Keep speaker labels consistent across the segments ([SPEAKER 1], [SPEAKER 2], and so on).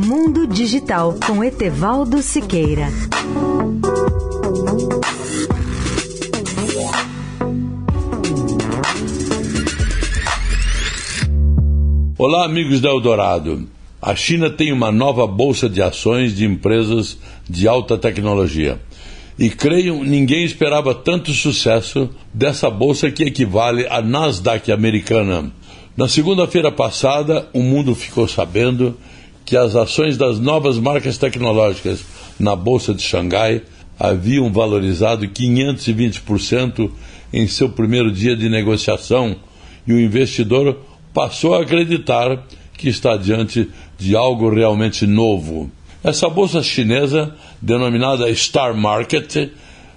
[SPEAKER 1] Mundo Digital com Etevaldo Siqueira.
[SPEAKER 2] Olá, amigos da Eldorado. A China tem uma nova bolsa de ações de empresas de alta tecnologia. E creio, ninguém esperava tanto sucesso dessa bolsa que equivale à Nasdaq americana. Na segunda-feira passada, o mundo ficou sabendo que as ações das novas marcas tecnológicas na Bolsa de Xangai haviam valorizado 520% em seu primeiro dia de negociação e o investidor passou a acreditar que está diante de algo realmente novo. Essa bolsa chinesa, denominada Star Market,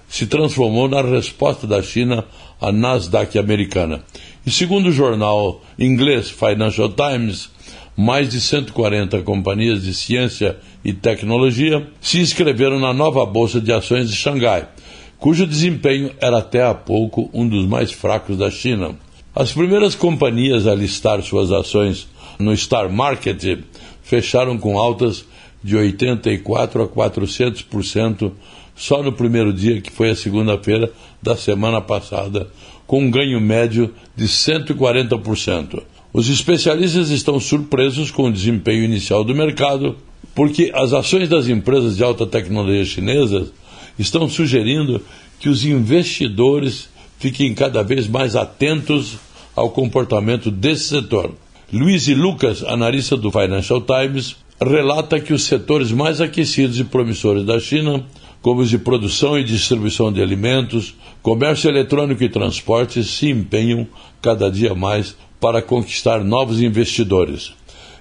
[SPEAKER 2] se transformou na resposta da China à Nasdaq americana. E segundo o jornal inglês Financial Times, mais de 140 companhias de ciência e tecnologia se inscreveram na nova Bolsa de Ações de Xangai, cujo desempenho era até há pouco um dos mais fracos da China. As primeiras companhias a listar suas ações no Star Market fecharam com altas de 84 a 400% só no primeiro dia, que foi a segunda-feira da semana passada, com um ganho médio de 140%. Os especialistas estão surpresos com o desempenho inicial do mercado, porque as ações das empresas de alta tecnologia chinesas estão sugerindo que os investidores fiquem cada vez mais atentos ao comportamento desse setor. Luiz e Lucas, analista do Financial Times, relata que os setores mais aquecidos e promissores da China, como os de produção e distribuição de alimentos, comércio eletrônico e transporte, se empenham cada dia mais para conquistar novos investidores.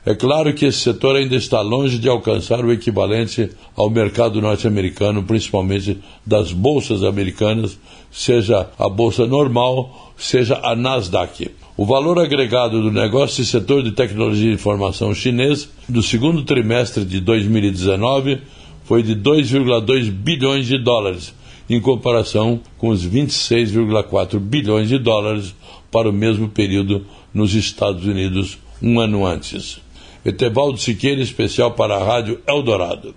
[SPEAKER 2] É claro que esse setor ainda está longe de alcançar o equivalente ao mercado norte-americano, principalmente das bolsas americanas, seja a bolsa normal, seja a Nasdaq. O valor agregado do negócio e setor de tecnologia de informação chinês do segundo trimestre de 2019 foi de 2,2 bilhões de dólares, em comparação com os 26,4 bilhões de dólares para o mesmo período nos Estados Unidos um ano antes. Etevaldo Siqueira, especial para a Rádio Eldorado.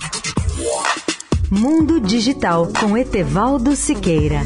[SPEAKER 1] Mundo Digital com Etevaldo Siqueira.